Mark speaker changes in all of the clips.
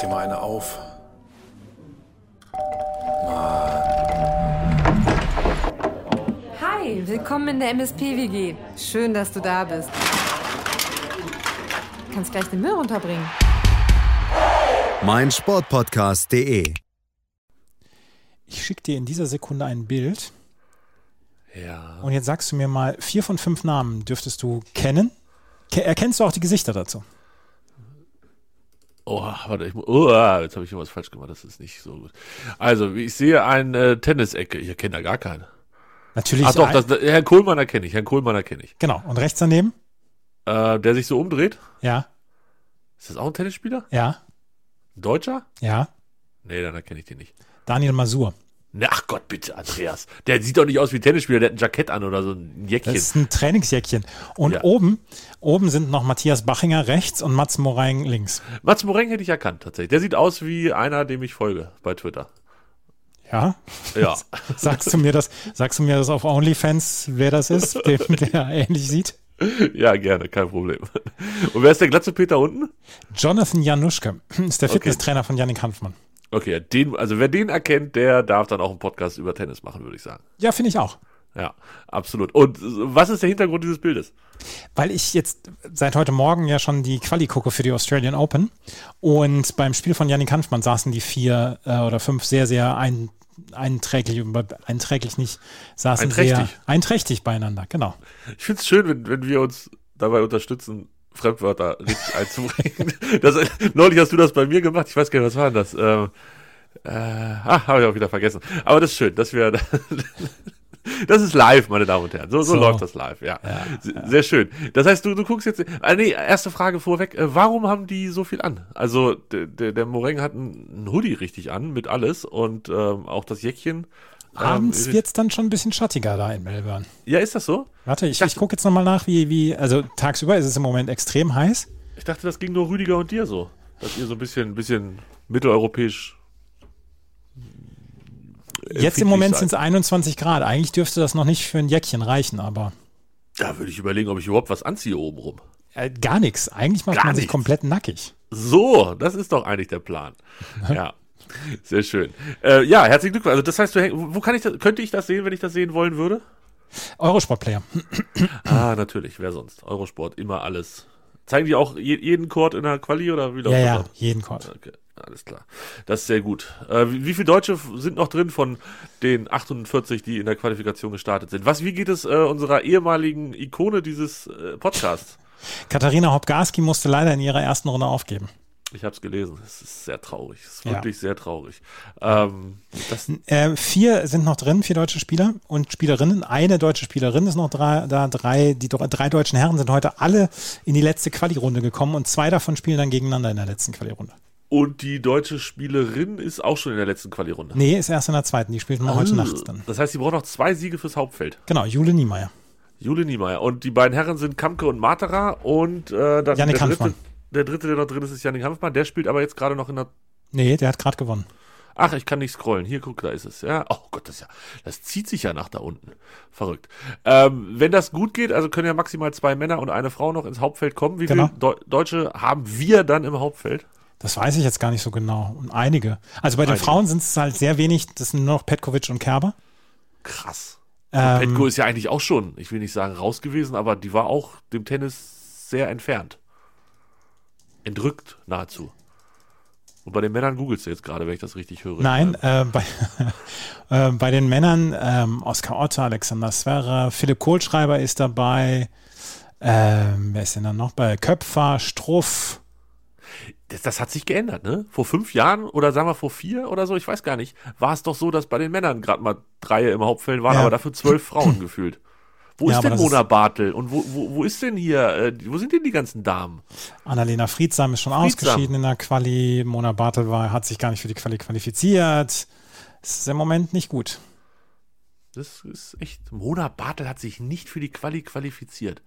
Speaker 1: dir mal eine auf.
Speaker 2: Hi, willkommen in der MSP-WG. Schön, dass du da bist. Du kannst gleich den Müll runterbringen.
Speaker 3: mein Sportpodcast.de.
Speaker 4: Ich schicke dir in dieser Sekunde ein Bild
Speaker 1: Ja.
Speaker 4: und jetzt sagst du mir mal, vier von fünf Namen dürftest du kennen. Ke erkennst du auch die Gesichter dazu?
Speaker 1: Oh, warte, ich, oh, jetzt habe ich irgendwas falsch gemacht, das ist nicht so gut. Also, ich sehe eine äh, Tennisecke, ich erkenne da gar keine.
Speaker 4: Natürlich.
Speaker 1: Ach doch, das, das, Herrn Kohlmann erkenne ich, Herrn Kohlmann erkenne ich.
Speaker 4: Genau. Und rechts daneben?
Speaker 1: Äh, der sich so umdreht,
Speaker 4: Ja,
Speaker 1: ist das auch ein Tennisspieler?
Speaker 4: ja,
Speaker 1: Ein Deutscher?
Speaker 4: ja.
Speaker 1: Nee, dann erkenne ich den nicht.
Speaker 4: Daniel Masur.
Speaker 1: Na, ach Gott, bitte, Andreas. Der sieht doch nicht aus wie ein Tennisspieler, der hat ein Jackett an oder so ein Jäckchen.
Speaker 4: Das ist ein Trainingsjäckchen. Und
Speaker 1: Ja.
Speaker 4: oben, oben sind noch Matthias Bachinger rechts und Mats Moreing links.
Speaker 1: Mats Moreng hätte ich erkannt, tatsächlich. Der sieht aus wie einer, dem ich folge bei Twitter.
Speaker 4: Ja.
Speaker 1: Ja.
Speaker 4: Sagst du mir das, sagst du mir das auf OnlyFans, wer das ist, dem, der ähnlich sieht?
Speaker 1: ja, gerne, kein Problem. Und wer ist der glatze Peter unten?
Speaker 4: Jonathan Januschke ist der
Speaker 1: Okay.
Speaker 4: Fitnesstrainer von Yannick Hanfmann.
Speaker 1: Okay, den, also wer den erkennt, der darf dann auch einen Podcast über Tennis machen, würde ich sagen.
Speaker 4: Ja, finde ich auch.
Speaker 1: Ja, absolut. Und was ist der Hintergrund dieses Bildes?
Speaker 4: Weil ich jetzt seit heute Morgen ja schon die Quali gucke für die Australian Open und beim Spiel von Yannick Hanfmann saßen die vier äh, oder fünf sehr, sehr ein, einträglich, einträglich nicht, saßen sehr
Speaker 1: Einträchtig.
Speaker 4: einträchtig beieinander, genau.
Speaker 1: Ich finde es schön, wenn, wenn wir uns dabei unterstützen, Fremdwörter richtig einzubringen. Das, neulich hast du das bei mir gemacht. Ich weiß gar nicht, was war denn das? Ähm, äh, ah, habe ich auch wieder vergessen. Aber das ist schön, dass wir. Das ist live, meine Damen und Herren. So, so,
Speaker 4: So.
Speaker 1: läuft das live, ja. Se- Sehr schön. Das heißt, du, du guckst jetzt. Ah, nee, erste Frage vorweg. Äh, warum haben die so viel an? Also, der, der, der Moreng hat einen Hoodie richtig an mit alles und ähm, auch das Jäckchen.
Speaker 4: Abends
Speaker 1: ähm,
Speaker 4: wird es dann schon ein bisschen schattiger da in Melbourne.
Speaker 1: Ja, ist das so?
Speaker 4: Warte, ich,
Speaker 1: dachte-
Speaker 4: ich gucke jetzt nochmal nach, wie, wie, also tagsüber ist es im Moment extrem heiß.
Speaker 1: Ich dachte, das ging nur Rüdiger und dir so. Dass ihr so ein bisschen, bisschen mitteleuropäisch. äh,
Speaker 4: Jetzt im Moment sind es 21 Grad. Eigentlich dürfte das noch nicht für ein Jäckchen reichen, aber
Speaker 1: Da würde ich überlegen, ob ich überhaupt was anziehe obenrum.
Speaker 4: äh, gar nichts. Eigentlich macht
Speaker 1: Gar
Speaker 4: man sich
Speaker 1: nichts.
Speaker 4: komplett nackig.
Speaker 1: So, das ist doch eigentlich der Plan. Ja. Sehr schön. Äh, ja, herzlichen Glückwunsch. Also das heißt, wo kann ich das, könnte ich das sehen, wenn ich das sehen wollen würde?
Speaker 4: Eurosport-Player.
Speaker 1: Ah, natürlich, wer sonst? Eurosport, immer alles. Zeigen die auch je, jeden Chord in der Quali oder wie läuft
Speaker 4: Ja,
Speaker 1: das
Speaker 4: ja,
Speaker 1: ab?
Speaker 4: jeden Chord.
Speaker 1: Okay, alles klar. Das ist sehr gut. Äh, wie, wie viele Deutsche sind noch drin von den 48, die in der Qualifikation gestartet sind? Was, wie geht es äh, unserer ehemaligen Ikone dieses äh, Podcasts?
Speaker 4: Katharina Hopgarski musste leider in ihrer ersten Runde aufgeben.
Speaker 1: Ich habe es gelesen. Es ist sehr traurig. Es ist
Speaker 4: Ja.
Speaker 1: wirklich sehr traurig. Ähm,
Speaker 4: Äh, vier sind noch drin, vier deutsche Spieler und Spielerinnen. Eine deutsche Spielerin ist noch drei, da. Drei, die dr- drei deutschen Herren sind heute alle in die letzte Quali-Runde gekommen und zwei davon spielen dann gegeneinander in der letzten Quali-Runde.
Speaker 1: und die deutsche Spielerin ist auch schon in der letzten Quali-Runde.
Speaker 4: Nee, ist erst in der zweiten. Die spielt nur heute
Speaker 1: Ah.
Speaker 4: Nacht dann.
Speaker 1: Das heißt, sie braucht noch zwei Siege fürs Hauptfeld.
Speaker 4: Genau, Jule Niemeyer.
Speaker 1: Jule Niemeyer. Und die beiden Herren sind Kamke und Matera und äh, dann
Speaker 4: Yannick
Speaker 1: der dritte. Der dritte, der noch drin ist, ist Yannick Hanfmann. Der spielt aber jetzt gerade noch in der
Speaker 4: Nee, der hat gerade gewonnen.
Speaker 1: Ach, ich kann nicht scrollen. Hier, guck, da ist es. Ja, oh Gott, das ja, das zieht sich ja nach da unten. Verrückt. Ähm, wenn das gut geht, also können ja maximal zwei Männer und eine Frau noch ins Hauptfeld kommen. Wie
Speaker 4: Genau.
Speaker 1: viele Deu Deutsche haben wir dann im Hauptfeld?
Speaker 4: Das weiß ich jetzt gar nicht so genau. Und einige. Also bei den
Speaker 1: Einige.
Speaker 4: Frauen sind es halt sehr wenig. Das sind nur noch Petkovic und Kerber.
Speaker 1: Krass.
Speaker 4: Ähm,
Speaker 1: Petko ist ja eigentlich auch schon, ich will nicht sagen raus gewesen, aber die war auch dem Tennis sehr entfernt. Entrückt nahezu. Und bei den Männern googelst du jetzt gerade, wenn ich das richtig höre.
Speaker 4: Nein, äh, bei, äh, bei den Männern ähm, Oskar Otter, Alexander Zverev, Philipp Kohlschreiber ist dabei. Ähm, wer ist denn dann noch bei Köpfer, Struff?
Speaker 1: Das, das hat sich geändert, ne? Vor fünf Jahren oder sagen wir vor vier oder so, ich weiß gar nicht, war es doch so, dass bei den Männern gerade mal drei im Hauptfeld waren,
Speaker 4: Ja.
Speaker 1: aber dafür zwölf Frauen gefühlt. Wo
Speaker 4: Ja,
Speaker 1: ist denn
Speaker 4: das
Speaker 1: Mona Bartel? Und wo, wo, wo ist denn hier, äh, wo sind denn die ganzen Damen?
Speaker 4: Annalena Friedsam ist schon
Speaker 1: Friedsam.
Speaker 4: ausgeschieden in der Quali. Mona Bartel war, hat sich gar nicht für die Quali qualifiziert. Es ist im Moment nicht gut.
Speaker 1: Das ist echt. Mona Bartel hat sich nicht für die Quali qualifiziert.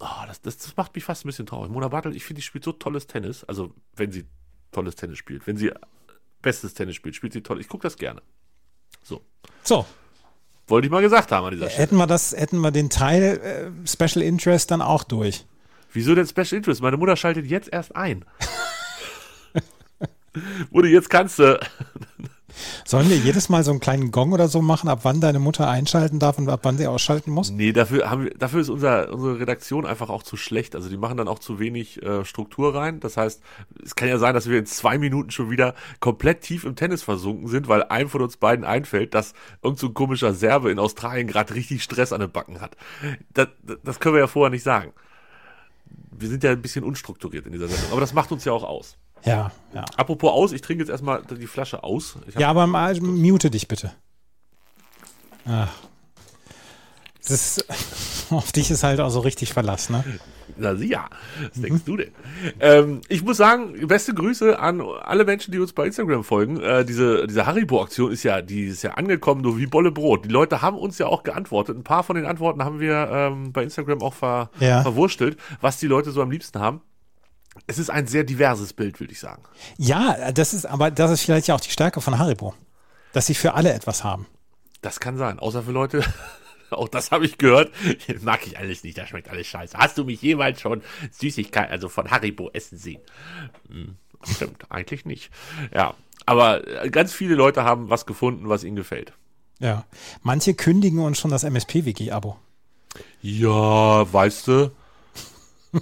Speaker 1: Oh, das, das, das macht mich fast ein bisschen traurig. Mona Bartel, ich finde, die spielt so tolles Tennis. Also, wenn sie tolles Tennis spielt. Wenn sie bestes Tennis spielt, spielt sie toll. Ich gucke das gerne. So.
Speaker 4: So,
Speaker 1: Wollte ich mal gesagt haben an dieser Stelle.
Speaker 4: hätten wir das, hätten wir den Teil äh, Special Interest dann auch durch.
Speaker 1: Wieso denn Special Interest? Meine Mutter schaltet jetzt erst ein. Wurde jetzt kannst du.
Speaker 4: Sollen wir jedes Mal so einen kleinen Gong oder so machen, ab wann deine Mutter einschalten darf und ab wann sie ausschalten muss?
Speaker 1: Nee, dafür, haben wir, dafür ist unser, unsere Redaktion einfach auch zu schlecht. Also die machen dann auch zu wenig äh, Struktur rein. Das heißt, es kann ja sein, dass wir in zwei Minuten schon wieder komplett tief im Tennis versunken sind, weil einem von uns beiden einfällt, dass irgend so ein komischer Serbe in Australien gerade richtig Stress an den Backen hat. Das, das können wir ja vorher nicht sagen. Wir sind ja ein bisschen unstrukturiert in dieser Sendung, aber das macht uns ja auch aus.
Speaker 4: Ja, ja.
Speaker 1: Apropos aus, ich trinke jetzt erstmal die Flasche aus.
Speaker 4: Ja, aber mal, mute dich bitte. Ach. Das ist, auf dich ist halt auch so richtig Verlass, ne?
Speaker 1: Na ja, was denkst du denn? Ähm, ich muss sagen, beste Grüße an alle Menschen, die uns bei Instagram folgen. Äh, diese diese Haribo-Aktion ist ja, die ist ja angekommen, nur wie Bolle Brot. Die Leute haben uns ja auch geantwortet. Ein paar von den Antworten haben wir ähm, bei Instagram auch ver
Speaker 4: Ja.
Speaker 1: verwurstelt, was die Leute so am liebsten haben. Es ist ein sehr diverses Bild, würde ich sagen.
Speaker 4: Ja, das ist, aber das ist vielleicht ja auch die Stärke von Haribo. Dass sie für alle etwas haben.
Speaker 1: Das kann sein, außer für Leute. Auch das habe ich gehört. Mag ich alles nicht, das schmeckt alles scheiße. Hast du mich jemals schon Süßigkeit, also von Haribo essen sehen? Hm, stimmt, eigentlich nicht. Ja, aber ganz viele Leute haben was gefunden, was ihnen gefällt.
Speaker 4: Ja. Manche kündigen uns schon das MSP-WG-Abo.
Speaker 1: Ja, weißt du?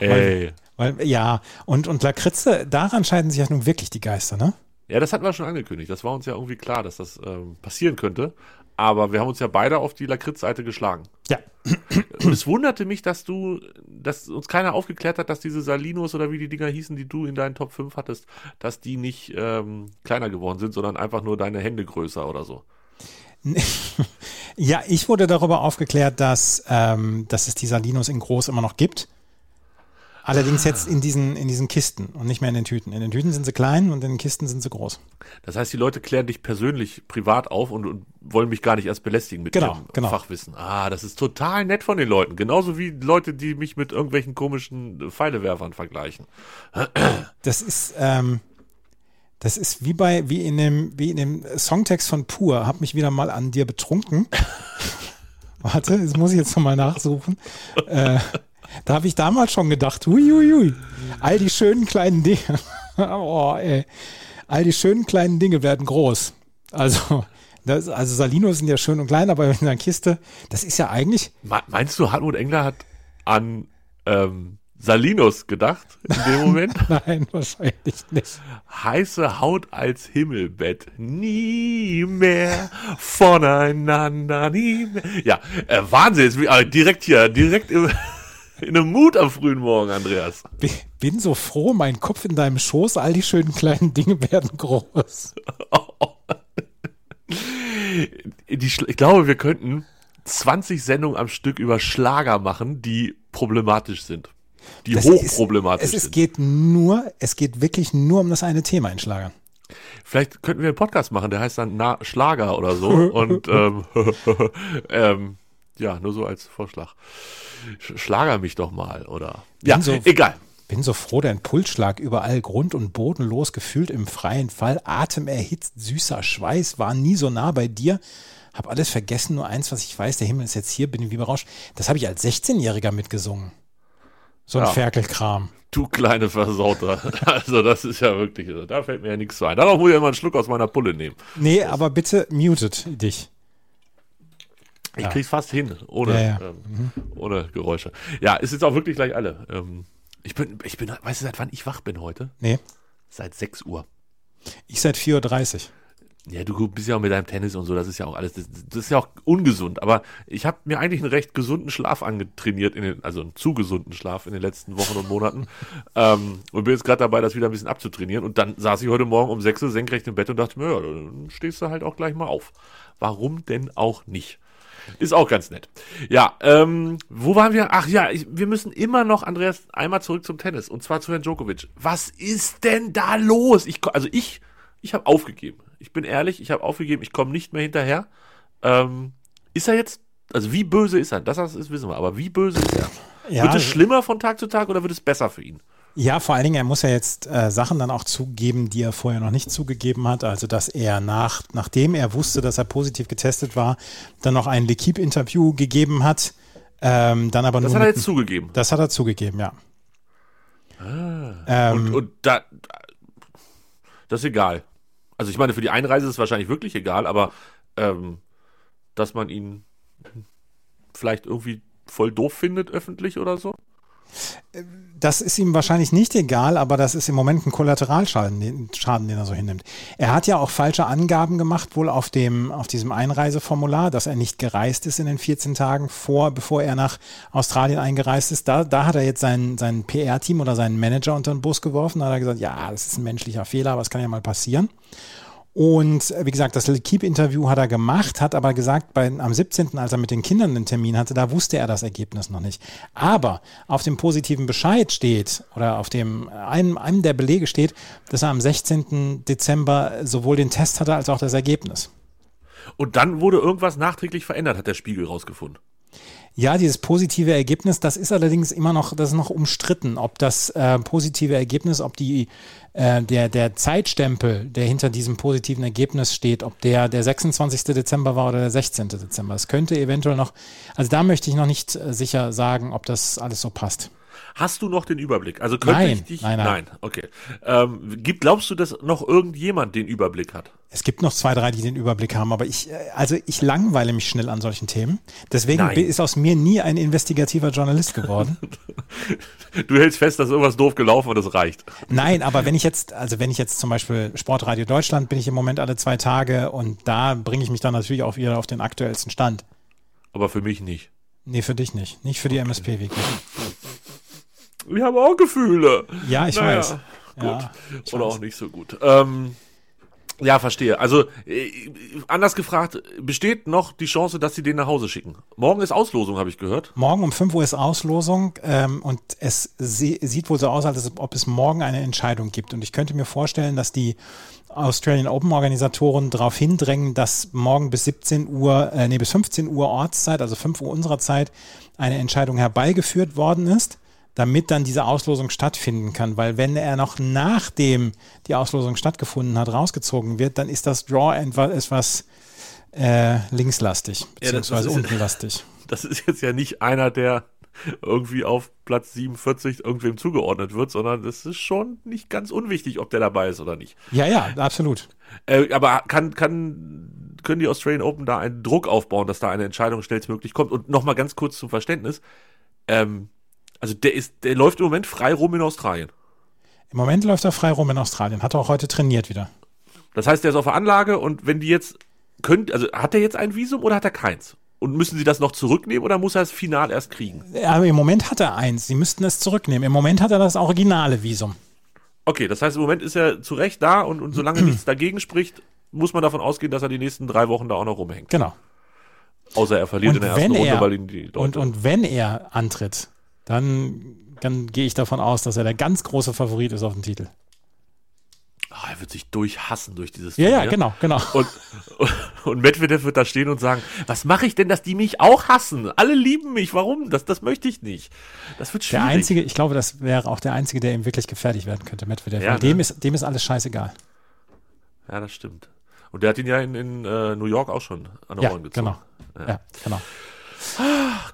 Speaker 1: Ey.
Speaker 4: Weil, ja, und, und Lakritze, daran scheiden sich ja nun wirklich die Geister, ne?
Speaker 1: Ja, das hatten wir schon angekündigt. Das war uns ja irgendwie klar, dass das ähm, passieren könnte. Aber wir haben uns ja beide auf die Lakritz-Seite geschlagen.
Speaker 4: Ja.
Speaker 1: Und es wunderte mich, dass du, dass uns keiner aufgeklärt hat, dass diese Salinos oder wie die Dinger hießen, die du in deinen Top 5 hattest, dass die nicht ähm, kleiner geworden sind, sondern einfach nur deine Hände größer oder so.
Speaker 4: Ja, ich wurde darüber aufgeklärt, dass, ähm, dass es die Salinos in groß immer noch gibt. Allerdings jetzt in diesen, in diesen Kisten und nicht mehr in den Tüten. In den Tüten sind sie klein und in den Kisten sind sie groß.
Speaker 1: Das heißt, die Leute klären dich persönlich privat auf und, und wollen mich gar nicht erst belästigen mit
Speaker 4: Genau,
Speaker 1: ihrem
Speaker 4: genau.
Speaker 1: Fachwissen. Ah, das ist total nett von den Leuten. Genauso wie Leute, die mich mit irgendwelchen komischen Pfeilewerfern vergleichen.
Speaker 4: Das ist, ähm, das ist wie bei, wie in dem, wie in dem Songtext von Pur, hab mich wieder mal an dir betrunken. Warte, das muss ich jetzt nochmal nachsuchen. Äh, da habe ich damals schon gedacht, hui, hui, hui. all die schönen kleinen Dinge, oh, ey. all die schönen kleinen Dinge werden groß. Also, das, also Salinos sind ja schön und klein, aber in einer Kiste, das ist ja eigentlich,
Speaker 1: Me- Meinst du, Hartmut Engler hat an ähm, Salinos gedacht in dem Moment?
Speaker 4: nein, wahrscheinlich nicht.
Speaker 1: Heiße Haut als Himmelbett. Nie mehr voneinander, nie mehr. Ja, äh, Wahnsinn. Jetzt, äh, direkt hier, direkt im, in einem Mut am frühen Morgen, Andreas.
Speaker 4: Bin- so froh, mein Kopf in deinem Schoß, all die schönen kleinen Dinge werden groß.
Speaker 1: Ich glaube, wir könnten 20 Sendungen am Stück über Schlager machen, die problematisch sind. Die
Speaker 4: Das
Speaker 1: hochproblematisch
Speaker 4: ist, es, es
Speaker 1: sind.
Speaker 4: geht nur, es geht wirklich nur um das eine Thema in Schlagern.
Speaker 1: Vielleicht könnten wir einen Podcast machen, der heißt dann Na Schlager oder so. Und ähm, ähm, ja, nur so als Vorschlag. Sch- Schlager mich doch mal, oder? Ja,
Speaker 4: Bin so-
Speaker 1: egal.
Speaker 4: Bin so froh, dein Pulsschlag überall grund- und bodenlos gefühlt im freien Fall, Atem erhitzt, süßer Schweiß, war nie so nah bei dir. Hab alles vergessen, nur eins, was ich weiß, der Himmel ist jetzt hier, bin wie berauscht. Das habe ich als 16-Jähriger mitgesungen. So ein
Speaker 1: Ja.
Speaker 4: Ferkelkram.
Speaker 1: Du kleine Versauter. Also das ist ja wirklich, da fällt mir ja nichts zu ein. Darauf muss ich ja mal einen Schluck aus meiner Pulle nehmen.
Speaker 4: Nee, aber bitte mutet dich.
Speaker 1: Ich
Speaker 4: Ja.
Speaker 1: krieg's fast hin, ohne,
Speaker 4: Ja, ja.
Speaker 1: Ähm, ohne Geräusche. Ja, ist jetzt auch wirklich gleich alle. Ähm, ich bin, ich bin, weißt du, seit wann ich wach bin heute?
Speaker 4: Nee,
Speaker 1: Seit 6 Uhr.
Speaker 4: ich seit 4.30 Uhr.
Speaker 1: Ja, du bist ja auch mit deinem Tennis und so, das ist ja auch alles, das, das ist ja auch ungesund. Aber ich habe mir eigentlich einen recht gesunden Schlaf angetrainiert, in den, also einen zu gesunden Schlaf in den letzten Wochen und Monaten. ähm, und bin jetzt gerade dabei, das wieder ein bisschen abzutrainieren. Und dann saß ich heute Morgen um 6 Uhr senkrecht im Bett und dachte mir, ja, dann stehst du halt auch gleich mal auf. Warum denn auch nicht? Ist auch ganz nett. Ja, ähm, wo waren wir? Ach ja, ich, wir müssen immer noch, Andreas, einmal zurück zum Tennis. Und zwar zu Herrn Djokovic. Was ist denn da los? Ich, also ich, ich habe aufgegeben. Ich bin ehrlich, ich habe aufgegeben. Ich komme nicht mehr hinterher. Ähm, ist er jetzt, also wie böse ist er? Das, das ist, wissen wir. Aber wie böse ist er?
Speaker 4: Ja,
Speaker 1: wird es schlimmer von Tag zu Tag oder wird es besser für ihn?
Speaker 4: Ja, vor allen Dingen, er muss ja jetzt äh, Sachen dann auch zugeben, die er vorher noch nicht zugegeben hat. Also, dass er nach, nachdem er wusste, dass er positiv getestet war, dann noch ein L'Equipe-Interview gegeben hat. Ähm, dann aber
Speaker 1: Das
Speaker 4: nur
Speaker 1: hat er jetzt zugegeben.
Speaker 4: Das hat er zugegeben, ja.
Speaker 1: Und,
Speaker 4: ähm,
Speaker 1: und da, Das ist egal. Also ich meine, für die Einreise ist es wahrscheinlich wirklich egal, aber ähm, dass man ihn vielleicht irgendwie voll doof findet öffentlich oder so?
Speaker 4: Das ist ihm wahrscheinlich nicht egal, aber das ist im Moment ein Kollateralschaden, den, Schaden, den er so hinnimmt. Er hat ja auch falsche Angaben gemacht, wohl auf dem, auf diesem Einreiseformular, dass er nicht gereist ist in den 14 Tagen vor, bevor er nach Australien eingereist ist. Da, da hat er jetzt sein, sein PR-Team oder seinen Manager unter den Bus geworfen. Da hat er gesagt, ja, das ist ein menschlicher Fehler, aber es kann ja mal passieren. Und äh, wie gesagt, das Keep-Interview hat er gemacht, hat aber gesagt, bei, am 17., als er mit den Kindern einen Termin hatte, da wusste er das Ergebnis noch nicht. Aber auf dem positiven Bescheid steht, oder auf dem einem, einem der Belege steht, dass er am 16. Dezember sowohl den Test hatte als auch das Ergebnis.
Speaker 1: Und dann wurde irgendwas nachträglich verändert, hat der Spiegel rausgefunden.
Speaker 4: Ja, dieses positive Ergebnis, das ist allerdings immer noch, das ist noch umstritten, ob das äh, positive Ergebnis, ob die äh, der, der Zeitstempel, der hinter diesem positiven Ergebnis steht, ob der der 26. Dezember war oder der 16. Dezember. Es könnte eventuell noch, also da möchte ich noch nicht äh, sicher sagen, ob das alles so passt.
Speaker 1: Hast du noch den Überblick? Also könnte
Speaker 4: Nein,
Speaker 1: ich dich.
Speaker 4: nein, nein.
Speaker 1: nein okay. Ähm, gibt, glaubst du, dass noch irgendjemand den Überblick hat?
Speaker 4: Es gibt noch zwei, drei, die den Überblick haben, aber ich, äh, also ich langweile mich schnell an solchen Themen. Deswegen
Speaker 1: Nein.
Speaker 4: ist aus mir nie ein investigativer Journalist geworden.
Speaker 1: Du hältst fest, dass irgendwas doof gelaufen und das reicht.
Speaker 4: Nein, aber wenn ich jetzt, also wenn ich jetzt zum Beispiel Sportradio Deutschland bin ich im Moment alle zwei Tage und da bringe ich mich dann natürlich auch wieder auf den aktuellsten Stand.
Speaker 1: Aber für mich nicht.
Speaker 4: Nee, für dich nicht. Nicht für die MSP wirklich.
Speaker 1: Wir haben auch Gefühle.
Speaker 4: Ja, ich
Speaker 1: Naja,
Speaker 4: weiß.
Speaker 1: Gut.
Speaker 4: Ja, ich
Speaker 1: Oder
Speaker 4: weiß.
Speaker 1: auch nicht so gut. Ähm, ja, verstehe. Also, äh, anders gefragt, besteht noch die Chance, dass sie den nach Hause schicken? Morgen ist Auslosung, habe ich gehört.
Speaker 4: Morgen um 5 Uhr ist Auslosung ähm, und es sie, sieht wohl so aus, als ob es morgen eine Entscheidung gibt. Und ich könnte mir vorstellen, dass die Australian Open Organisatoren darauf hindrängen, dass morgen bis 17 Uhr, äh, nee, bis 15 Uhr Ortszeit, also 5 Uhr unserer Zeit, eine Entscheidung herbeigeführt worden ist, damit dann diese Auslosung stattfinden kann. Weil wenn er noch nachdem die Auslosung stattgefunden hat, rausgezogen wird, dann ist das Draw etwa- etwas äh, linkslastig,
Speaker 1: Ja,
Speaker 4: beziehungsweise
Speaker 1: ist-
Speaker 4: untenlastig.
Speaker 1: Das ist jetzt ja nicht einer, der irgendwie auf Platz 47 irgendwem zugeordnet wird, sondern das ist schon nicht ganz unwichtig, ob der dabei ist oder nicht.
Speaker 4: Ja, ja, absolut.
Speaker 1: Äh, aber kann, kann, können die Australian Open da einen Druck aufbauen, dass da eine Entscheidung schnellstmöglich kommt? Und nochmal ganz kurz zum Verständnis. Ähm, also der ist, der läuft im Moment frei rum in Australien.
Speaker 4: Im Moment läuft er frei rum in Australien. Hat er auch heute trainiert wieder.
Speaker 1: Das heißt, der ist auf der Anlage und wenn die jetzt könnt, also hat er jetzt ein Visum oder hat er keins? Und müssen sie das noch zurücknehmen oder muss er das final erst kriegen?
Speaker 4: Aber im Moment hat er eins. Sie müssten es zurücknehmen. Im Moment hat er das originale Visum.
Speaker 1: Okay, das heißt, im Moment ist er zu Recht da und, und solange nichts dagegen spricht, muss man davon ausgehen, dass er die nächsten drei Wochen da auch noch rumhängt.
Speaker 4: Genau.
Speaker 1: Außer er verliert
Speaker 4: Und
Speaker 1: in der ersten
Speaker 4: wenn
Speaker 1: Runde,
Speaker 4: er-
Speaker 1: weil ihn die Leute
Speaker 4: Und, und wenn er antritt, dann, dann gehe ich davon aus, dass er der ganz große Favorit ist auf den Titel.
Speaker 1: Ah, er wird sich durchhassen durch dieses
Speaker 4: Ja, ja,
Speaker 1: Turnier.
Speaker 4: genau, genau.
Speaker 1: Und, und Medvedev wird da stehen und sagen, was mache ich denn, dass die mich auch hassen? Alle lieben mich, warum? Das, das möchte ich nicht. Das wird
Speaker 4: Der
Speaker 1: schwierig.
Speaker 4: einzige, ich glaube, das wäre auch der einzige, der ihm wirklich gefährlich werden könnte, Medvedev.
Speaker 1: Ja,
Speaker 4: Weil dem
Speaker 1: ne?
Speaker 4: ist, dem ist alles scheißegal.
Speaker 1: Ja, das stimmt. Und der hat ihn ja in, in äh, New York auch schon an den
Speaker 4: Ja,
Speaker 1: Ohren gezogen.
Speaker 4: genau. Ja, genau.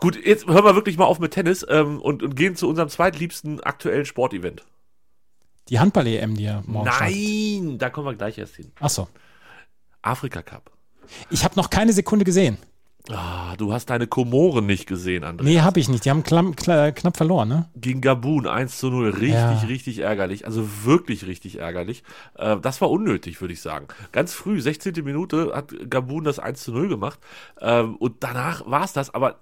Speaker 1: Gut, jetzt hören wir wirklich mal auf mit Tennis ähm, und, und gehen zu unserem zweitliebsten aktuellen Sportevent.
Speaker 4: Die Handball-EM, die er morgen.
Speaker 1: Nein, da kommen wir gleich erst hin.
Speaker 4: Achso.
Speaker 1: Afrika Cup.
Speaker 4: Ich habe noch keine Sekunde gesehen.
Speaker 1: Ah, du hast deine Komoren nicht gesehen, André.
Speaker 4: Nee, habe ich nicht. Die haben klamm, kla- knapp verloren, ne?
Speaker 1: Gegen Gabun 1 zu 0. Richtig,
Speaker 4: Ja.
Speaker 1: richtig ärgerlich. Also wirklich richtig ärgerlich. Äh, das war unnötig, würde ich sagen. Ganz früh, 16. Minute, hat Gabun das 1 zu 0 gemacht. Ähm, und danach war es das. Aber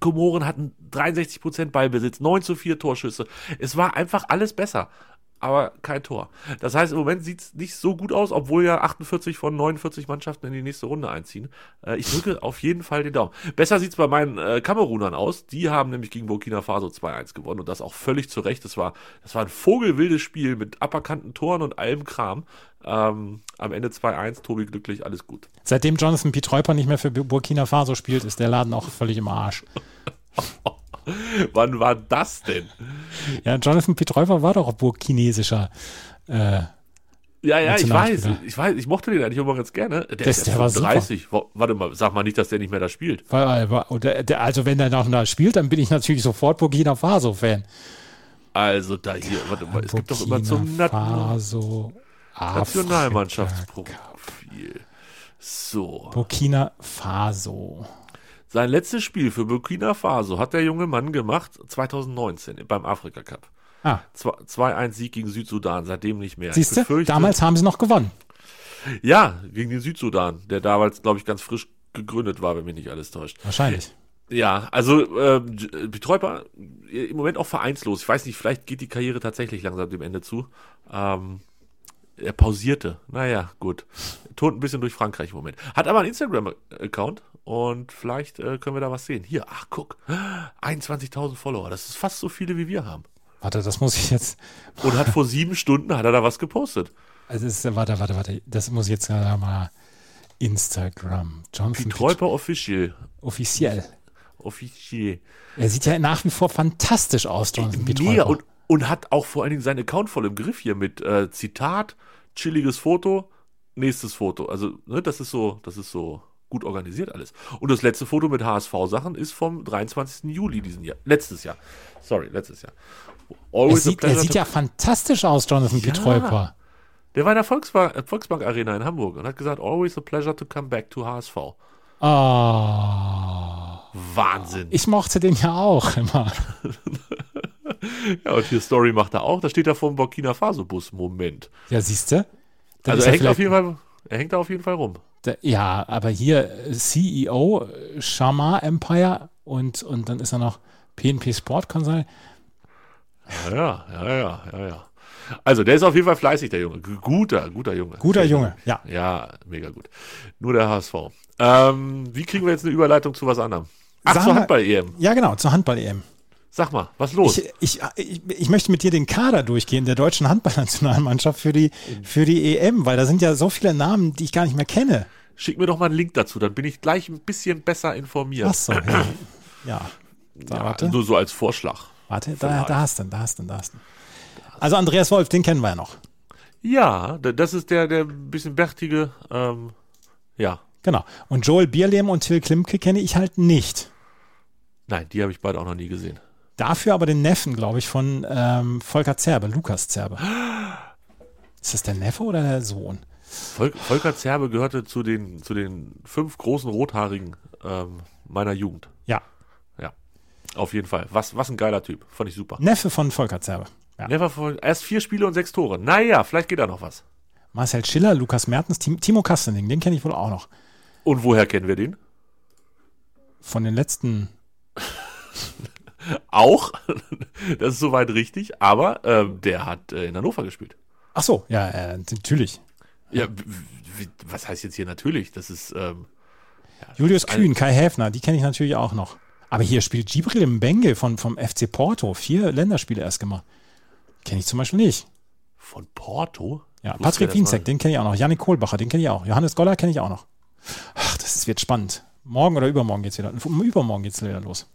Speaker 1: Komoren hatten 63% Ballbesitz, 9 zu 4 Torschüsse. Es war einfach alles besser. Aber kein Tor. Das heißt, im Moment sieht es nicht so gut aus, obwohl ja 48 von 49 Mannschaften in die nächste Runde einziehen. Äh, ich drücke auf jeden Fall den Daumen. Besser sieht es bei meinen äh, Kamerunern aus. Die haben nämlich gegen Burkina Faso 2-1 gewonnen und das auch völlig zu Recht. Das war, das war ein vogelwildes Spiel mit aberkannten Toren und allem Kram. Ähm, am Ende 2-1, Tobi glücklich, alles gut.
Speaker 4: Seitdem Jonathan Pietreuper nicht mehr für Burkina Faso spielt, ist der Laden auch völlig im Arsch.
Speaker 1: Wann war das denn?
Speaker 4: Ja, Jonathan Pietreuper war doch burkinesischer. Äh,
Speaker 1: Ja, ja, ich weiß, ich weiß, ich mochte den eigentlich immer ganz gerne. Der,
Speaker 4: Das-
Speaker 1: ist
Speaker 4: der
Speaker 1: erst
Speaker 4: war super.
Speaker 1: 30. Wo- Warte mal, sag mal nicht, dass der nicht mehr da spielt.
Speaker 4: der, also wenn er noch da spielt, dann bin ich natürlich sofort Burkina Faso-Fan.
Speaker 1: Also da hier, warte mal, es gibt doch immer zum
Speaker 4: Burkina Faso.
Speaker 1: Nationalmannschaftsprofil. So.
Speaker 4: Burkina Faso.
Speaker 1: Sein letztes Spiel für Burkina Faso hat der junge Mann gemacht 2019 beim Afrika Cup.
Speaker 4: Ah,
Speaker 1: 2-1 Sieg gegen Südsudan, seitdem nicht mehr.
Speaker 4: Siehst du, damals haben sie noch gewonnen.
Speaker 1: Ja, gegen den Südsudan, der damals, glaube ich, ganz frisch gegründet war, wenn mich nicht alles täuscht.
Speaker 4: Wahrscheinlich.
Speaker 1: Ja, also ähm, J- Betäuber äh, im Moment auch vereinslos. Ich weiß nicht, vielleicht geht die Karriere tatsächlich langsam dem Ende zu. Ähm, er pausierte. Naja, gut. Turnt ein bisschen durch Frankreich im Moment. Hat aber einen Instagram-Account und vielleicht äh, können wir da was sehen. Hier, ach guck, 21.000 Follower. Das ist fast so viele, wie wir haben.
Speaker 4: Warte, das muss ich jetzt.
Speaker 1: Und hat vor sieben Stunden hat er da was gepostet.
Speaker 4: Also ist, warte, warte, warte. Das muss ich jetzt gerade mal. Instagram. Jonathan
Speaker 1: Betäuber Official.
Speaker 4: Offiziell.
Speaker 1: Official.
Speaker 4: Er sieht ja nach wie vor fantastisch aus, Jonathan
Speaker 1: Mega und, und hat auch vor allen Dingen seinen Account voll im Griff hier mit äh, Zitat, chilliges Foto, nächstes Foto. Also, ne, das ist so, das ist so gut organisiert alles. Und das letzte Foto mit HSV-Sachen ist vom 23. Juli diesen Jahr. Letztes Jahr. Sorry, letztes Jahr.
Speaker 4: er
Speaker 1: Always a
Speaker 4: sieht, er sieht ja fantastisch aus, Jonathan
Speaker 1: Ja. Der war in der Volksbank, äh, Volksbank Arena in Hamburg und hat gesagt, always a pleasure to come back to HSV.
Speaker 4: Oh.
Speaker 1: Wahnsinn.
Speaker 4: Ich mochte den ja auch immer.
Speaker 1: Ja, und hier Story macht er auch. Da steht er vor dem Burkina Faso-Bus. Moment.
Speaker 4: Ja, siehst du?
Speaker 1: Also er hängt auf jeden Fall, er hängt da auf jeden Fall rum.
Speaker 4: Da, ja, aber hier äh, CEO, äh, Sharma Empire und, und dann ist er noch PNP Sport Consult.
Speaker 1: Ja, ja, ja, ja, ja. Also, der ist auf jeden Fall fleißig, der Junge. Guter, guter Junge.
Speaker 4: Guter Junge, ja.
Speaker 1: Ja, mega gut. Nur der HSV. Ähm, wie kriegen wir jetzt eine Überleitung zu was anderem? Ach,
Speaker 4: Sag
Speaker 1: zur Handball-EM.
Speaker 4: Ja, genau, zur Handball-EM.
Speaker 1: Sag mal, was los?
Speaker 4: Ich, ich, ich, möchte mit dir den Kader durchgehen der deutschen Handballnationalmannschaft für die, für die EM, weil da sind ja so viele Namen, die ich gar nicht mehr kenne.
Speaker 1: Schick mir doch mal einen Link dazu, dann bin ich gleich ein bisschen besser informiert.
Speaker 4: Ach so, ja. ja. Da,
Speaker 1: Ja,
Speaker 4: warte,
Speaker 1: Nur so als Vorschlag.
Speaker 4: warte, da, da hast du, da hast du, da hast du. Also Andreas Wolf, den kennen wir ja noch.
Speaker 1: Ja, das ist der, der ein bisschen bärtige, ähm, ja.
Speaker 4: Genau. Und Joel Bierlehm und Till Klimke kenne ich halt nicht.
Speaker 1: Nein, die habe ich beide auch noch nie gesehen.
Speaker 4: Dafür aber den Neffen, glaube ich, von ähm, Volker Zerbe, Lukas Zerbe. Ist das der Neffe oder der Sohn?
Speaker 1: Vol Volker Zerbe gehörte zu den, zu den fünf großen Rothaarigen ähm, meiner Jugend.
Speaker 4: Ja.
Speaker 1: Ja, auf jeden Fall. Was, was ein geiler Typ. Fand ich super.
Speaker 4: Neffe von Volker Zerbe. Ja.
Speaker 1: Never voll, erst vier Spiele und sechs Tore. Naja, vielleicht geht da noch was.
Speaker 4: Marcel Schiller, Lukas Mertens, Tim, Timo Kastening, den kenne ich wohl auch noch.
Speaker 1: Und woher kennen wir den?
Speaker 4: Von den letzten.
Speaker 1: Auch. das ist soweit richtig. Aber ähm, der hat äh, in Hannover gespielt.
Speaker 4: Ach so, ja, äh, natürlich.
Speaker 1: Ja, was heißt jetzt hier natürlich? Das ist, ähm,
Speaker 4: Julius
Speaker 1: ein-
Speaker 4: Kühn, Kai Häfner, die kenne ich natürlich auch noch. Aber hier spielt Gibril Mbenge von, vom FC Porto. Vier Länderspiele erst gemacht. Kenne ich zum Beispiel nicht.
Speaker 1: von Porto.
Speaker 4: Ja,
Speaker 1: Wusste
Speaker 4: Patrick
Speaker 1: das
Speaker 4: Wienzek, den kenne ich auch noch. Janik Kohlbacher, den kenne ich auch. Johannes Goller kenne ich auch noch. Ach, das ist, wird spannend. Morgen oder übermorgen geht's wieder. Übermorgen geht's wieder los.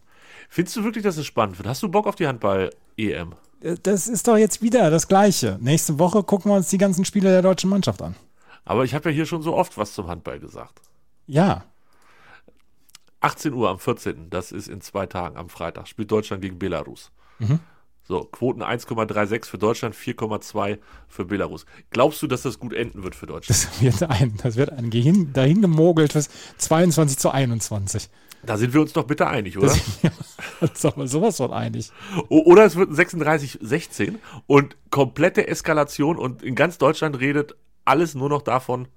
Speaker 1: Findest du wirklich, dass es spannend wird? Hast du Bock auf die Handball-EM?
Speaker 4: Äh, Das ist doch jetzt wieder das Gleiche. Nächste Woche gucken wir uns die ganzen Spiele der deutschen Mannschaft an.
Speaker 1: Aber ich habe ja hier schon so oft was zum Handball gesagt.
Speaker 4: Ja,
Speaker 1: 18 Uhr am 14., das ist in zwei Tagen am Freitag, spielt Deutschland gegen Belarus.
Speaker 4: Mhm.
Speaker 1: So, Quoten 1,36 für Deutschland, 4,2 für Belarus. Glaubst du, dass das gut enden wird für Deutschland?
Speaker 4: das wird ein, das wird ein dahin gemogelt fürs 22 zu 21.
Speaker 1: Da sind wir uns doch bitte einig, oder?
Speaker 4: Ist aber sowas von einig.
Speaker 1: Oder es wird ein 36-16 und komplette Eskalation und in ganz Deutschland redet alles nur noch davon,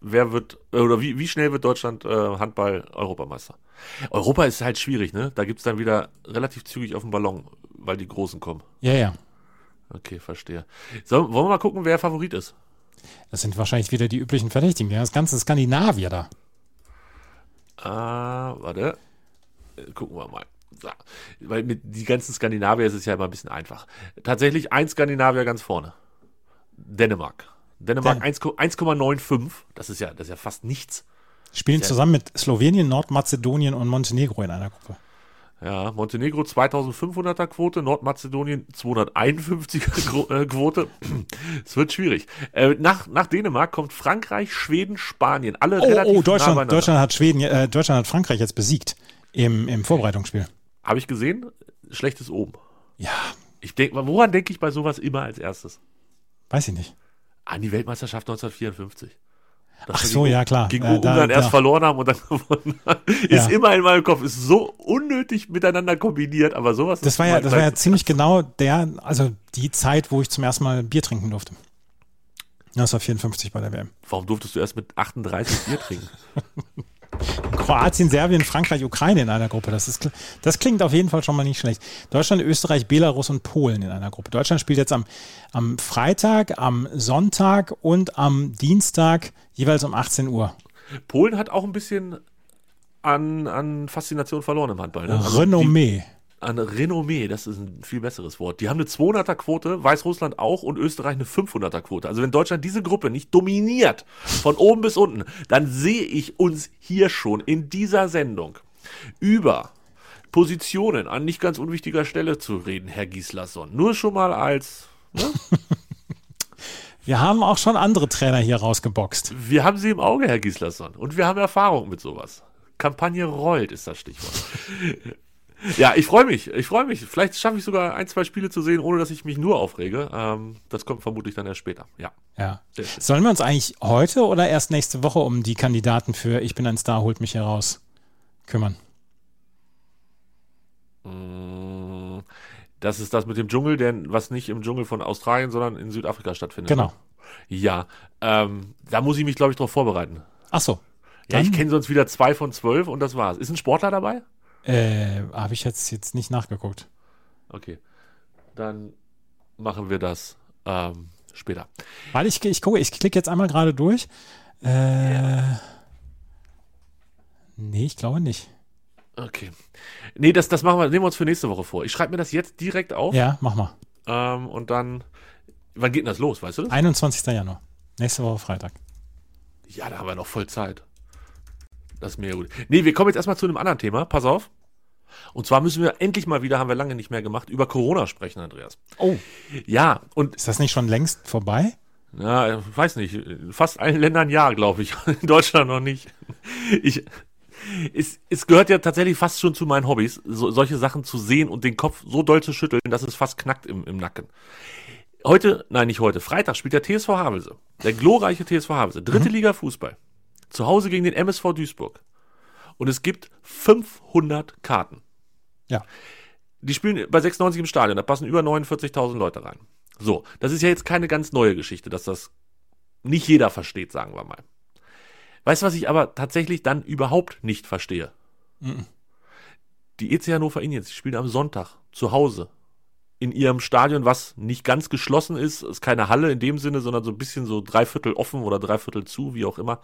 Speaker 1: wer wird, äh, oder wie, wie schnell wird Deutschland äh, Handball-Europameister. Europa ist halt schwierig, ne? Da gibt's dann wieder relativ zügig auf den Ballon, weil die Großen kommen.
Speaker 4: Ja, ja.
Speaker 1: Okay, verstehe. So, wollen wir mal gucken, wer Favorit ist?
Speaker 4: Das sind wahrscheinlich wieder die üblichen Verdächtigen. Ja, das ganze Skandinavier da.
Speaker 1: Ah, warte. Äh, Gucken wir mal. So. Weil mit die ganzen Skandinavier ist es ja immer ein bisschen einfach. Tatsächlich ein Skandinavier ganz vorne. Dänemark. Dänemark
Speaker 4: Dän-
Speaker 1: 1 1,95. Das ist ja, das ist ja fast nichts.
Speaker 4: Spielen
Speaker 1: Ja.
Speaker 4: zusammen mit Slowenien, Nordmazedonien und Montenegro in einer Gruppe.
Speaker 1: Ja, Montenegro 2500er Quote, Nordmazedonien 251er Gro- äh, Quote. Es wird schwierig. Äh, nach, nach Dänemark kommt Frankreich, Schweden, Spanien. Alle
Speaker 4: Oh,
Speaker 1: relativ
Speaker 4: oh
Speaker 1: nah
Speaker 4: Deutschland,
Speaker 1: beieinander.
Speaker 4: Deutschland hat Schweden, äh, Deutschland hat Frankreich jetzt besiegt im, im Vorbereitungsspiel.
Speaker 1: Habe ich gesehen? Schlechtes Oben.
Speaker 4: Ja,
Speaker 1: Ich denk, woran denke ich bei sowas immer als erstes?
Speaker 4: weiß ich nicht.
Speaker 1: An die Weltmeisterschaft 1954. Dass
Speaker 4: Ach so,
Speaker 1: gegen-
Speaker 4: ja, klar.
Speaker 1: Gegen
Speaker 4: Ja, da-
Speaker 1: Ungarn erst
Speaker 4: da-
Speaker 1: verloren haben und dann gewonnen haben. Ist
Speaker 4: Ja.
Speaker 1: immer in meinem Kopf, ist so unnötig miteinander kombiniert, aber sowas
Speaker 4: Das war ja, das war ja ziemlich genau der, also die Zeit, wo ich zum ersten Mal Bier trinken durfte. Das war 54 bei der WM.
Speaker 1: Warum durftest du erst mit 38 Bier trinken?
Speaker 4: Kroatien, Serbien, Frankreich, Ukraine in einer Gruppe. Das, ist, das klingt auf jeden Fall schon mal nicht schlecht. Deutschland, Österreich, Belarus und Polen in einer Gruppe. Deutschland spielt jetzt am, am Freitag, am Sonntag und am Dienstag jeweils um 18 Uhr.
Speaker 1: Polen hat auch ein bisschen an, an Faszination verloren im Handball. Ne? Also
Speaker 4: Renommee.
Speaker 1: Die, an Renommee, das ist ein viel besseres Wort. Die haben eine 200er-Quote, Weißrussland auch und Österreich eine 500er-Quote. Also wenn Deutschland diese Gruppe nicht dominiert, von oben bis unten, dann sehe ich uns hier schon in dieser Sendung über Positionen an nicht ganz unwichtiger Stelle zu reden, Herr Gislason. Nur schon mal als, ne?
Speaker 4: Wir haben auch schon andere Trainer hier rausgeboxt.
Speaker 1: wir haben sie im Auge, Herr Gislason. Und wir haben Erfahrung mit sowas. Kampagne rollt ist das Stichwort. Ja, ich freue mich. Ich freue mich. Vielleicht schaffe ich sogar ein, zwei Spiele zu sehen, ohne dass ich mich nur aufrege. Ähm, das kommt vermutlich dann erst später. Ja.
Speaker 4: Ja. Sollen wir uns eigentlich heute oder erst nächste Woche um die Kandidaten für Ich bin ein Star, holt mich hier raus kümmern?
Speaker 1: Mm, Das ist das mit dem Dschungel, der, was nicht im Dschungel von Australien, sondern in Südafrika stattfindet.
Speaker 4: Genau.
Speaker 1: ne? Ja. Ähm, da muss ich mich, glaube ich, drauf vorbereiten.
Speaker 4: Ach so.
Speaker 1: Ja, ich kenne sonst wieder zwei von zwölf und das war's. Ist ein Sportler dabei?
Speaker 4: Äh, habe ich jetzt, jetzt nicht nachgeguckt.
Speaker 1: Okay. Dann machen wir das ähm, später.
Speaker 4: Weil ich, ich gucke, ich klicke jetzt einmal gerade durch. Äh, Nee, ich glaube nicht.
Speaker 1: Okay. Nee, das, das machen wir, nehmen wir uns für nächste Woche vor. Ich schreibe mir das jetzt direkt auf
Speaker 4: Ja, mach mal.
Speaker 1: ähm, und dann. Wann geht denn das los, weißt du das?
Speaker 4: 21. Januar. Nächste Woche Freitag.
Speaker 1: Ja, da haben wir noch voll Zeit. Das ist mir gut. Nee, wir kommen jetzt erstmal zu einem anderen Thema. Pass auf. Und zwar müssen wir endlich mal wieder, haben wir lange nicht mehr gemacht, über Corona sprechen, Andreas.
Speaker 4: Oh.
Speaker 1: Ja, und
Speaker 4: Ist das nicht schon längst vorbei?
Speaker 1: Ja, ich weiß nicht. Fast allen Ländern ja, glaube ich. In Deutschland noch nicht. Ich, es, es gehört ja tatsächlich fast schon zu meinen Hobbys, so, solche Sachen zu sehen und den Kopf so doll zu schütteln, dass es fast knackt im, im Nacken. Heute, nein, nicht heute, Freitag spielt der TSV Havelse. Der glorreiche TSV Havelse. Dritte Liga Fußball. Zu Hause gegen den MSV Duisburg. Und es gibt 500 Karten.
Speaker 4: Ja.
Speaker 1: Die spielen bei 96 im Stadion, da passen über 49.000 Leute rein. So, das ist ja jetzt keine ganz neue Geschichte, dass das nicht jeder versteht, sagen wir mal. Weißt du, was ich aber tatsächlich dann überhaupt nicht verstehe? Die EC Hannover Indians, die spielen am Sonntag zu Hause in ihrem Stadion, was nicht ganz geschlossen ist, ist keine Halle in dem Sinne, sondern so ein bisschen so dreiviertel offen oder dreiviertel zu, wie auch immer.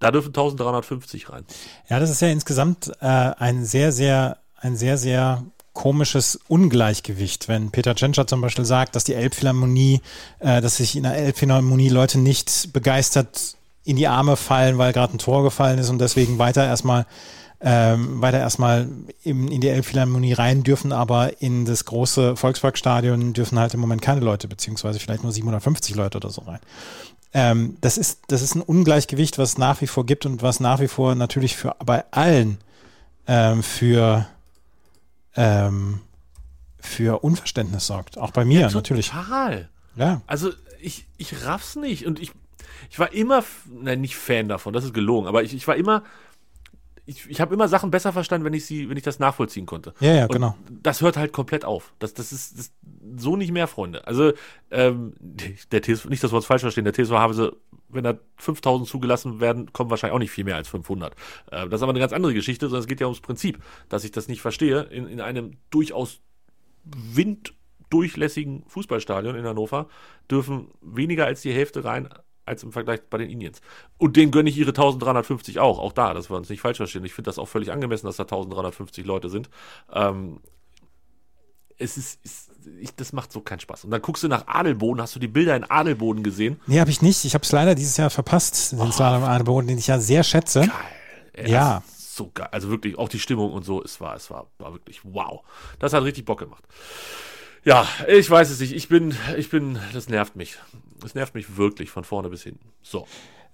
Speaker 1: Da dürfen 1350 rein.
Speaker 4: Ja, das ist ja insgesamt äh, ein sehr, sehr, ein sehr, sehr komisches Ungleichgewicht, wenn Peter Tschentscher zum Beispiel sagt, dass die Elbphilharmonie, äh, dass sich in der Elbphilharmonie Leute nicht begeistert in die Arme fallen, weil gerade ein Tor gefallen ist und deswegen weiter erstmal ähm, weiter erstmal in, in die Elbphilharmonie rein dürfen, aber in das große Volksparkstadion dürfen halt im Moment keine Leute, beziehungsweise vielleicht nur 750 Leute oder so rein. Ähm, das, ist, das ist ein Ungleichgewicht, was es nach wie vor gibt und was nach wie vor natürlich für bei allen ähm, für, ähm, für Unverständnis sorgt. Auch bei mir natürlich.
Speaker 1: Total.
Speaker 4: Ja.
Speaker 1: Also ich, ich raff's nicht und ich, ich war immer, nein, nicht Fan davon, das ist gelogen, aber ich, ich war immer, ich, ich habe immer Sachen besser verstanden, wenn ich sie, wenn ich das nachvollziehen konnte.
Speaker 4: Ja, ja,
Speaker 1: Und
Speaker 4: genau.
Speaker 1: Das hört halt komplett auf. Das, das ist das, so nicht mehr, Freunde. Also, ähm, der TSV, nicht, dass wir uns falsch verstehen, der TSV haben sie, wenn da 5000 zugelassen werden, kommen wahrscheinlich auch nicht viel mehr als 500. Äh, das ist aber eine ganz andere Geschichte, sondern es geht ja ums Prinzip, dass ich das nicht verstehe. In, in einem durchaus winddurchlässigen Fußballstadion in Hannover dürfen weniger als die Hälfte rein als im Vergleich bei den Indians. Und denen gönne ich ihre 1350 auch. Auch da, dass wir uns nicht falsch verstehen. Ich finde das auch völlig angemessen, dass da 1350 Leute sind. Ähm, es ist, ist ich, das macht so keinen Spaß. Und dann guckst du nach Adelboden, hast du die Bilder in Adelboden gesehen?
Speaker 4: Nee, habe ich nicht. Ich habe es leider dieses Jahr verpasst, den Slalom Adelboden, den ich ja sehr schätze.
Speaker 1: Ey,
Speaker 4: Ja.
Speaker 1: So geil. Also wirklich, auch die Stimmung und so, es war, es war, war wirklich wow. Das hat richtig Bock gemacht. Ja, ich weiß es nicht. Ich bin, ich bin, das nervt mich. Das nervt mich wirklich von vorne bis hinten. So.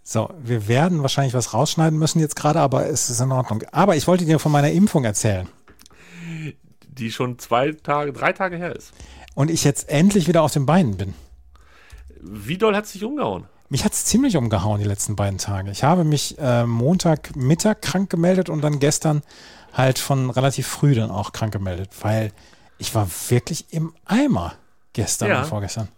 Speaker 4: So, wir werden wahrscheinlich was rausschneiden müssen jetzt gerade, aber es ist in Ordnung. Aber ich wollte dir von meiner Impfung erzählen.
Speaker 1: Die schon zwei Tage, drei Tage her ist.
Speaker 4: Und ich jetzt endlich wieder auf den Beinen bin.
Speaker 1: Wie doll hat es dich umgehauen?
Speaker 4: Mich hat es ziemlich umgehauen die letzten beiden Tage. Ich habe mich äh, Montagmittag krank gemeldet und dann gestern halt von relativ früh dann auch krank gemeldet, weil ich war wirklich im Eimer gestern
Speaker 1: Ja.
Speaker 4: und vorgestern.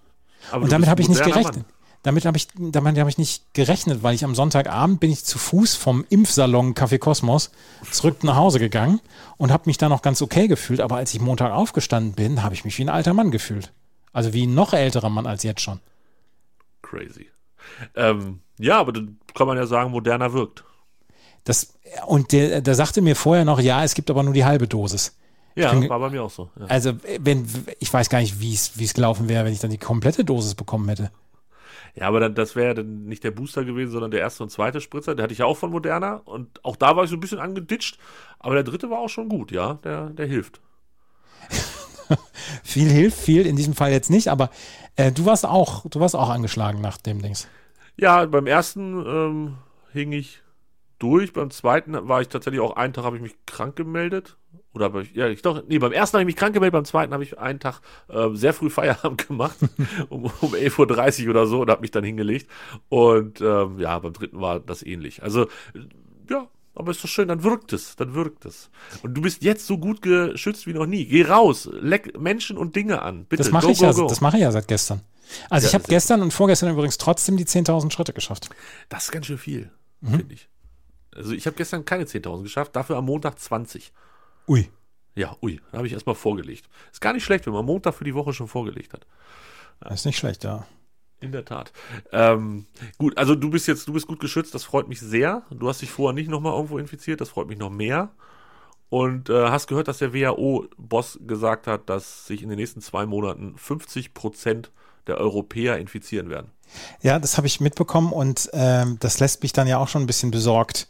Speaker 1: Aber
Speaker 4: Und damit habe ich nicht gerechnet. Damit habe ich, damit habe ich nicht gerechnet, weil ich am Sonntagabend bin ich zu Fuß vom Impfsalon Café Kosmos zurück nach Hause gegangen und habe mich da noch ganz okay gefühlt. Aber als ich Montag aufgestanden bin, habe ich mich wie ein alter Mann gefühlt. Also wie ein noch älterer Mann als jetzt schon.
Speaker 1: Crazy. Ähm, ja, aber dann kann man ja sagen, moderner wirkt.
Speaker 4: Das, und der, der sagte mir vorher noch, ja, es gibt aber nur die halbe Dosis.
Speaker 1: Ja,
Speaker 4: bin-
Speaker 1: war bei mir auch so. Ja.
Speaker 4: Also, wenn, ich weiß gar nicht, wie es gelaufen wäre, wenn ich dann die komplette Dosis bekommen hätte.
Speaker 1: Ja, aber dann, das wäre ja dann nicht der Booster gewesen, sondern der erste und zweite Spritzer. Der hatte ich ja auch von Moderna und auch da war ich so ein bisschen angeditscht. Aber der dritte war auch schon gut, ja. Der, der hilft.
Speaker 4: Viel hilft, viel in diesem Fall jetzt nicht, aber äh, du warst auch, du warst auch angeschlagen nach dem Dings.
Speaker 1: Ja, beim ersten ähm, hing ich durch. Beim zweiten war ich tatsächlich auch einen Tag, habe ich mich krank gemeldet. Oder ich, ja, ich doch, nee, beim ersten habe ich mich krank gemeldet, beim zweiten habe ich einen Tag ähm, sehr früh Feierabend gemacht, um, um 11.30 Uhr oder so, und habe mich dann hingelegt. Und ähm, ja, beim dritten war das ähnlich. Also, äh, ja, aber ist doch schön, dann wirkt es, dann wirkt es. Und du bist jetzt so gut geschützt wie noch nie. Geh raus, leck Menschen und Dinge an. Bitte,
Speaker 4: Das mache
Speaker 1: go,
Speaker 4: ich
Speaker 1: go,
Speaker 4: ja,
Speaker 1: go.
Speaker 4: das mache ich ja seit gestern. Also
Speaker 1: Ja,
Speaker 4: ich habe gestern und vorgestern übrigens trotzdem die 10.000 Schritte geschafft.
Speaker 1: Das ist ganz schön viel,
Speaker 4: Mhm.
Speaker 1: finde ich. Also ich habe gestern keine 10.000 geschafft, dafür am Montag 20.
Speaker 4: Ui.
Speaker 1: Ja, ui, da habe ich erstmal vorgelegt. Ist gar nicht schlecht, wenn man Montag für die Woche schon vorgelegt hat.
Speaker 4: Ist nicht schlecht, ja.
Speaker 1: In der Tat. Ähm, gut, also du bist jetzt, du bist gut geschützt, das freut mich sehr. Du hast dich vorher nicht nochmal irgendwo infiziert, das freut mich noch mehr. Und äh, hast gehört, dass der WHO-Boss gesagt hat, dass sich in den nächsten zwei Monaten 50 Prozent der Europäer infizieren werden.
Speaker 4: Ja, das habe ich mitbekommen und ähm, das lässt mich dann ja auch schon ein bisschen besorgt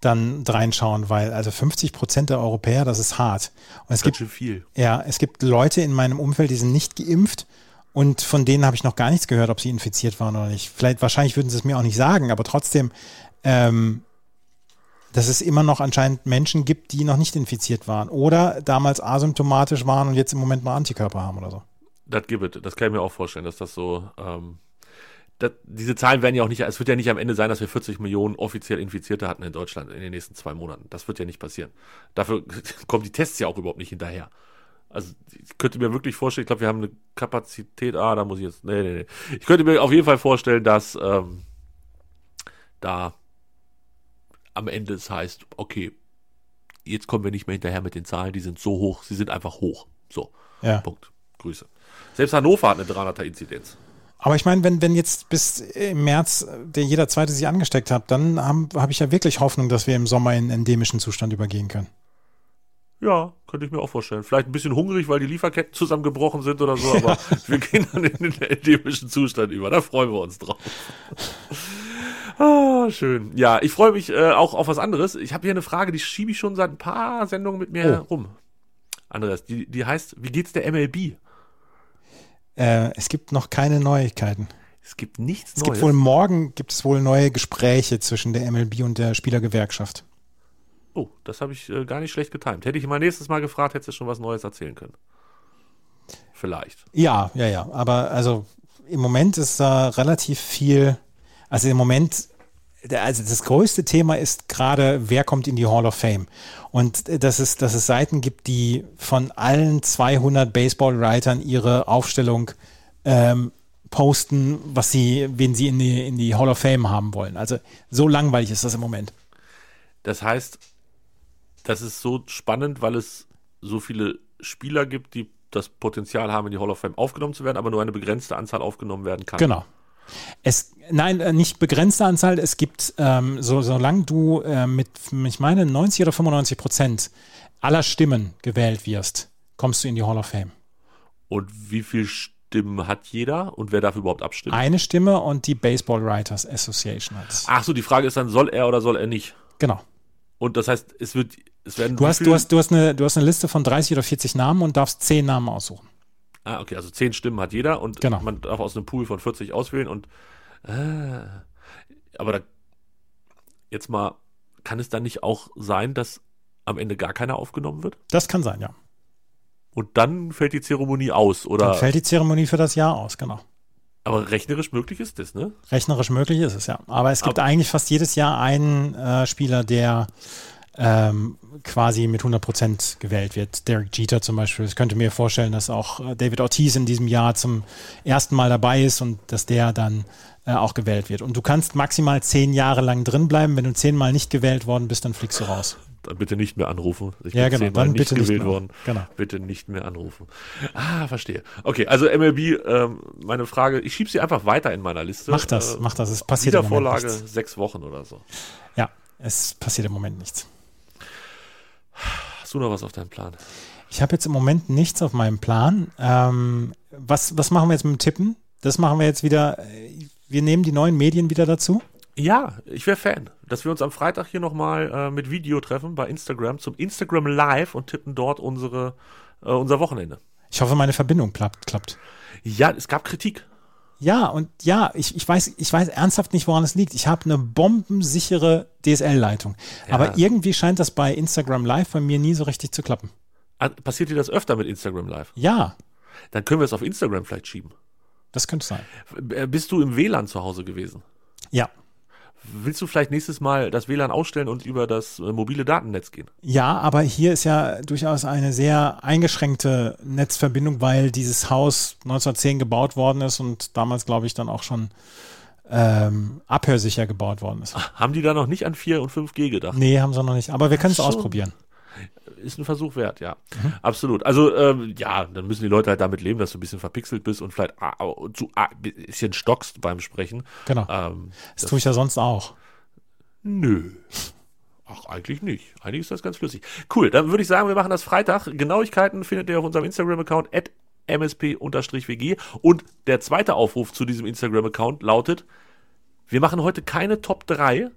Speaker 4: dann reinschauen, weil also 50 Prozent der Europäer, das ist hart. Und es
Speaker 1: Ganz
Speaker 4: gibt
Speaker 1: viel.
Speaker 4: Ja, es gibt Leute in meinem Umfeld, die sind nicht geimpft und von denen habe ich noch gar nichts gehört, ob sie infiziert waren oder nicht. Vielleicht, wahrscheinlich würden sie es mir auch nicht sagen, aber trotzdem, ähm, dass es immer noch anscheinend Menschen gibt, die noch nicht infiziert waren oder damals asymptomatisch waren und jetzt im Moment mal Antikörper haben oder so.
Speaker 1: Das gibt es. Das kann ich mir auch vorstellen, dass das so. Ähm, das, diese Zahlen werden ja auch nicht. Es wird ja nicht am Ende sein, dass wir 40 Millionen offiziell Infizierte hatten in Deutschland in den nächsten zwei Monaten. Das wird ja nicht passieren. Dafür kommen die Tests ja auch überhaupt nicht hinterher. Also ich könnte mir wirklich vorstellen, ich glaube, wir haben eine Kapazität. Ah, da muss ich jetzt. Nee, nee, nee. Ich könnte mir auf jeden Fall vorstellen, dass ähm, da am Ende es heißt, okay, jetzt kommen wir nicht mehr hinterher mit den Zahlen, die sind so hoch, sie sind einfach hoch. So.
Speaker 4: Ja.
Speaker 1: Punkt. Grüße. Selbst Hannover hat eine 300er-Inzidenz.
Speaker 4: Aber ich meine, wenn, wenn jetzt bis im März der jeder zweite sich angesteckt hat, dann habe hab ich ja wirklich Hoffnung, dass wir im Sommer in endemischen Zustand übergehen können.
Speaker 1: Ja, könnte ich mir auch vorstellen. Vielleicht ein bisschen hungrig, weil die Lieferketten zusammengebrochen sind oder so, aber wir gehen dann in den endemischen Zustand über. Da freuen wir uns drauf. ah, schön. Ja, ich freue mich äh, auch auf was anderes. Ich habe hier eine Frage, die schiebe ich schon seit ein paar Sendungen mit mir
Speaker 4: Oh.
Speaker 1: rum. Andreas, die, die heißt, wie geht's der MLB?
Speaker 4: Äh, es gibt noch keine Neuigkeiten.
Speaker 1: Es gibt nichts
Speaker 4: Es
Speaker 1: Neues.
Speaker 4: gibt wohl morgen gibt es wohl neue Gespräche zwischen der MLB und der Spielergewerkschaft.
Speaker 1: oh, das habe ich äh, gar nicht schlecht getimt. Hätte ich mal nächstes Mal gefragt, hättest du schon was Neues erzählen können. Vielleicht.
Speaker 4: Ja, ja, ja. Aber also im Moment ist da relativ viel. Also im Moment, also das größte Thema ist gerade, wer kommt in die Hall of Fame? Und äh, dass es, dass es Seiten gibt, die von allen 200 Baseball-Writern ihre Aufstellung ähm, posten, was sie, wen sie in die, in die Hall of Fame haben wollen. Also so langweilig ist das im Moment.
Speaker 1: Das heißt, das ist so spannend, weil es so viele Spieler gibt, die das Potenzial haben, in die Hall of Fame aufgenommen zu werden, aber nur eine begrenzte Anzahl aufgenommen werden kann.
Speaker 4: Genau. Es, nein, äh, nicht begrenzte Anzahl. Es gibt, ähm, so, solange du äh, mit, ich meine, 90 oder 95 Prozent aller Stimmen gewählt wirst, kommst du in die Hall of Fame.
Speaker 1: Und wie viele Stimmen hat jeder und wer darf überhaupt abstimmen?
Speaker 4: Eine Stimme und die Baseball Writers Association hat.
Speaker 1: Ach so, die Frage ist dann, soll er oder soll er nicht?
Speaker 4: Genau.
Speaker 1: Und das heißt, es wird, es werden.
Speaker 4: Du hast, du, hast, du, hast eine, du hast eine Liste von 30 oder 40 Namen und darfst 10 Namen aussuchen.
Speaker 1: Ah, okay, also zehn Stimmen hat jeder und
Speaker 4: Genau.
Speaker 1: man darf aus einem Pool von 40 auswählen und aber da jetzt mal, kann es dann nicht auch sein, dass am Ende gar keiner aufgenommen wird?
Speaker 4: Das kann sein, ja.
Speaker 1: Und dann fällt die Zeremonie aus, oder?
Speaker 4: Dann fällt die Zeremonie für das Jahr aus, genau.
Speaker 1: Aber rechnerisch möglich ist das, ne?
Speaker 4: Rechnerisch möglich ist es, ja. Aber es gibt eigentlich fast jedes Jahr einen äh, Spieler, der ähm, quasi mit 100 Prozent gewählt wird. Derek Jeter zum Beispiel. Ich könnte mir vorstellen, dass auch äh, David Ortiz in diesem Jahr zum ersten Mal dabei ist und dass der dann äh, auch gewählt wird. Und du kannst maximal zehn Jahre lang drin bleiben. Wenn du zehnmal nicht gewählt worden bist, dann fliegst du raus.
Speaker 1: Dann bitte nicht mehr anrufen. Ich
Speaker 4: Ja,
Speaker 1: bin
Speaker 4: genau,
Speaker 1: zehnmal
Speaker 4: dann
Speaker 1: nicht
Speaker 4: bitte nicht
Speaker 1: gewählt
Speaker 4: mehr.
Speaker 1: worden.
Speaker 4: Genau.
Speaker 1: Bitte nicht mehr anrufen. Ah, verstehe. Okay, also MLB, ähm, meine Frage, ich schiebe sie einfach weiter in meiner Liste.
Speaker 4: Mach das,
Speaker 1: Äh,
Speaker 4: mach das. Es passiert im Moment
Speaker 1: Wiedervorlage
Speaker 4: nichts.
Speaker 1: sechs Wochen oder so.
Speaker 4: Ja, es passiert im Moment nichts.
Speaker 1: Hast du noch was auf deinem Plan?
Speaker 4: Ich habe jetzt im Moment nichts auf meinem Plan. Ähm, was, was machen wir jetzt mit dem Tippen? Das machen wir jetzt wieder. äh, Wir nehmen die neuen Medien wieder dazu.
Speaker 1: Ja, ich wäre Fan, dass wir uns am Freitag hier nochmal äh, mit Video treffen bei Instagram zum Instagram Live und tippen dort unsere, äh, unser Wochenende.
Speaker 4: Ich hoffe, meine Verbindung klappt. klappt.
Speaker 1: Ja, es gab Kritik.
Speaker 4: Ja, und ja, ich, ich, weiß, ich weiß ernsthaft nicht, woran es liegt. Ich habe eine bombensichere DSL-Leitung. Aber irgendwie scheint das bei Instagram Live bei mir nie so richtig zu klappen.
Speaker 1: Passiert dir das öfter mit Instagram Live?
Speaker 4: Ja,
Speaker 1: Dann können wir es auf Instagram vielleicht schieben.
Speaker 4: das könnte sein.
Speaker 1: Äh, Bist du im WLAN zu Hause gewesen?
Speaker 4: Ja.
Speaker 1: Willst du vielleicht nächstes Mal das WLAN ausstellen und über das äh, mobile Datennetz gehen?
Speaker 4: Ja, aber hier ist ja durchaus eine sehr eingeschränkte Netzverbindung, weil dieses Haus 1910 gebaut worden ist und damals, glaube ich, dann auch schon ähm, abhörsicher gebaut worden ist.
Speaker 1: Haben die da noch nicht an 4 und 5G gedacht?
Speaker 4: Nee, haben sie noch nicht. Aber wir können es ausprobieren.
Speaker 1: Ist ein Versuch wert, ja. Absolut. Also, ähm, ja, dann müssen die Leute halt damit leben, dass du ein bisschen verpixelt bist und vielleicht ah, ah, zu ah, bisschen stockst beim Sprechen.
Speaker 4: Genau.
Speaker 1: Ähm,
Speaker 4: Das tue ich ja sonst auch.
Speaker 1: Nö. Ach, eigentlich nicht. Eigentlich ist das ganz flüssig. Cool, dann würde ich sagen, wir machen das Freitag. Genauigkeiten findet ihr auf unserem Instagram-Account at msp-wg. Und der zweite Aufruf zu diesem Instagram-Account lautet, wir machen heute keine Top 3.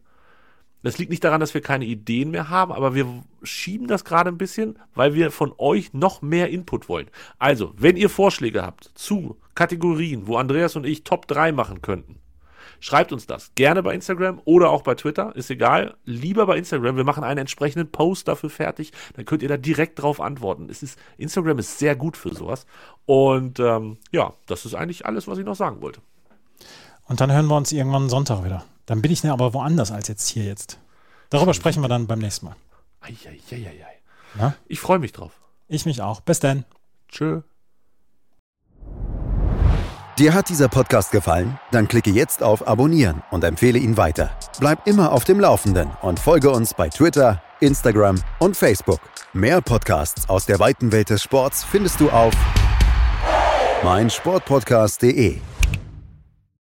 Speaker 1: Das liegt nicht daran, dass wir keine Ideen mehr haben, aber wir schieben das gerade ein bisschen, weil wir von euch noch mehr Input wollen. Also, wenn ihr Vorschläge habt zu Kategorien, wo Andreas und ich Top 3 machen könnten, Schreibt uns das. Gerne bei Instagram oder auch bei Twitter. Ist egal. Lieber bei Instagram. Wir machen einen entsprechenden Post dafür fertig. Dann könnt ihr da direkt drauf antworten. Es ist, Instagram ist sehr gut für sowas. Und ähm, ja, das ist eigentlich alles, was ich noch sagen wollte.
Speaker 4: Und dann hören wir uns irgendwann Sonntag wieder. Dann bin ich ne aber woanders als jetzt hier jetzt. Darüber sprechen wir dann beim nächsten Mal.
Speaker 1: Eieieiei.
Speaker 4: Ja?
Speaker 1: Ich freue mich drauf.
Speaker 4: Ich mich auch. Bis dann.
Speaker 1: Tschö.
Speaker 3: Dir hat dieser Podcast gefallen? Dann klicke jetzt auf Abonnieren und empfehle ihn weiter. Bleib immer auf dem Laufenden und folge uns bei Twitter, Instagram und Facebook. Mehr Podcasts aus der weiten Welt des Sports findest du auf meinsportpodcast.de.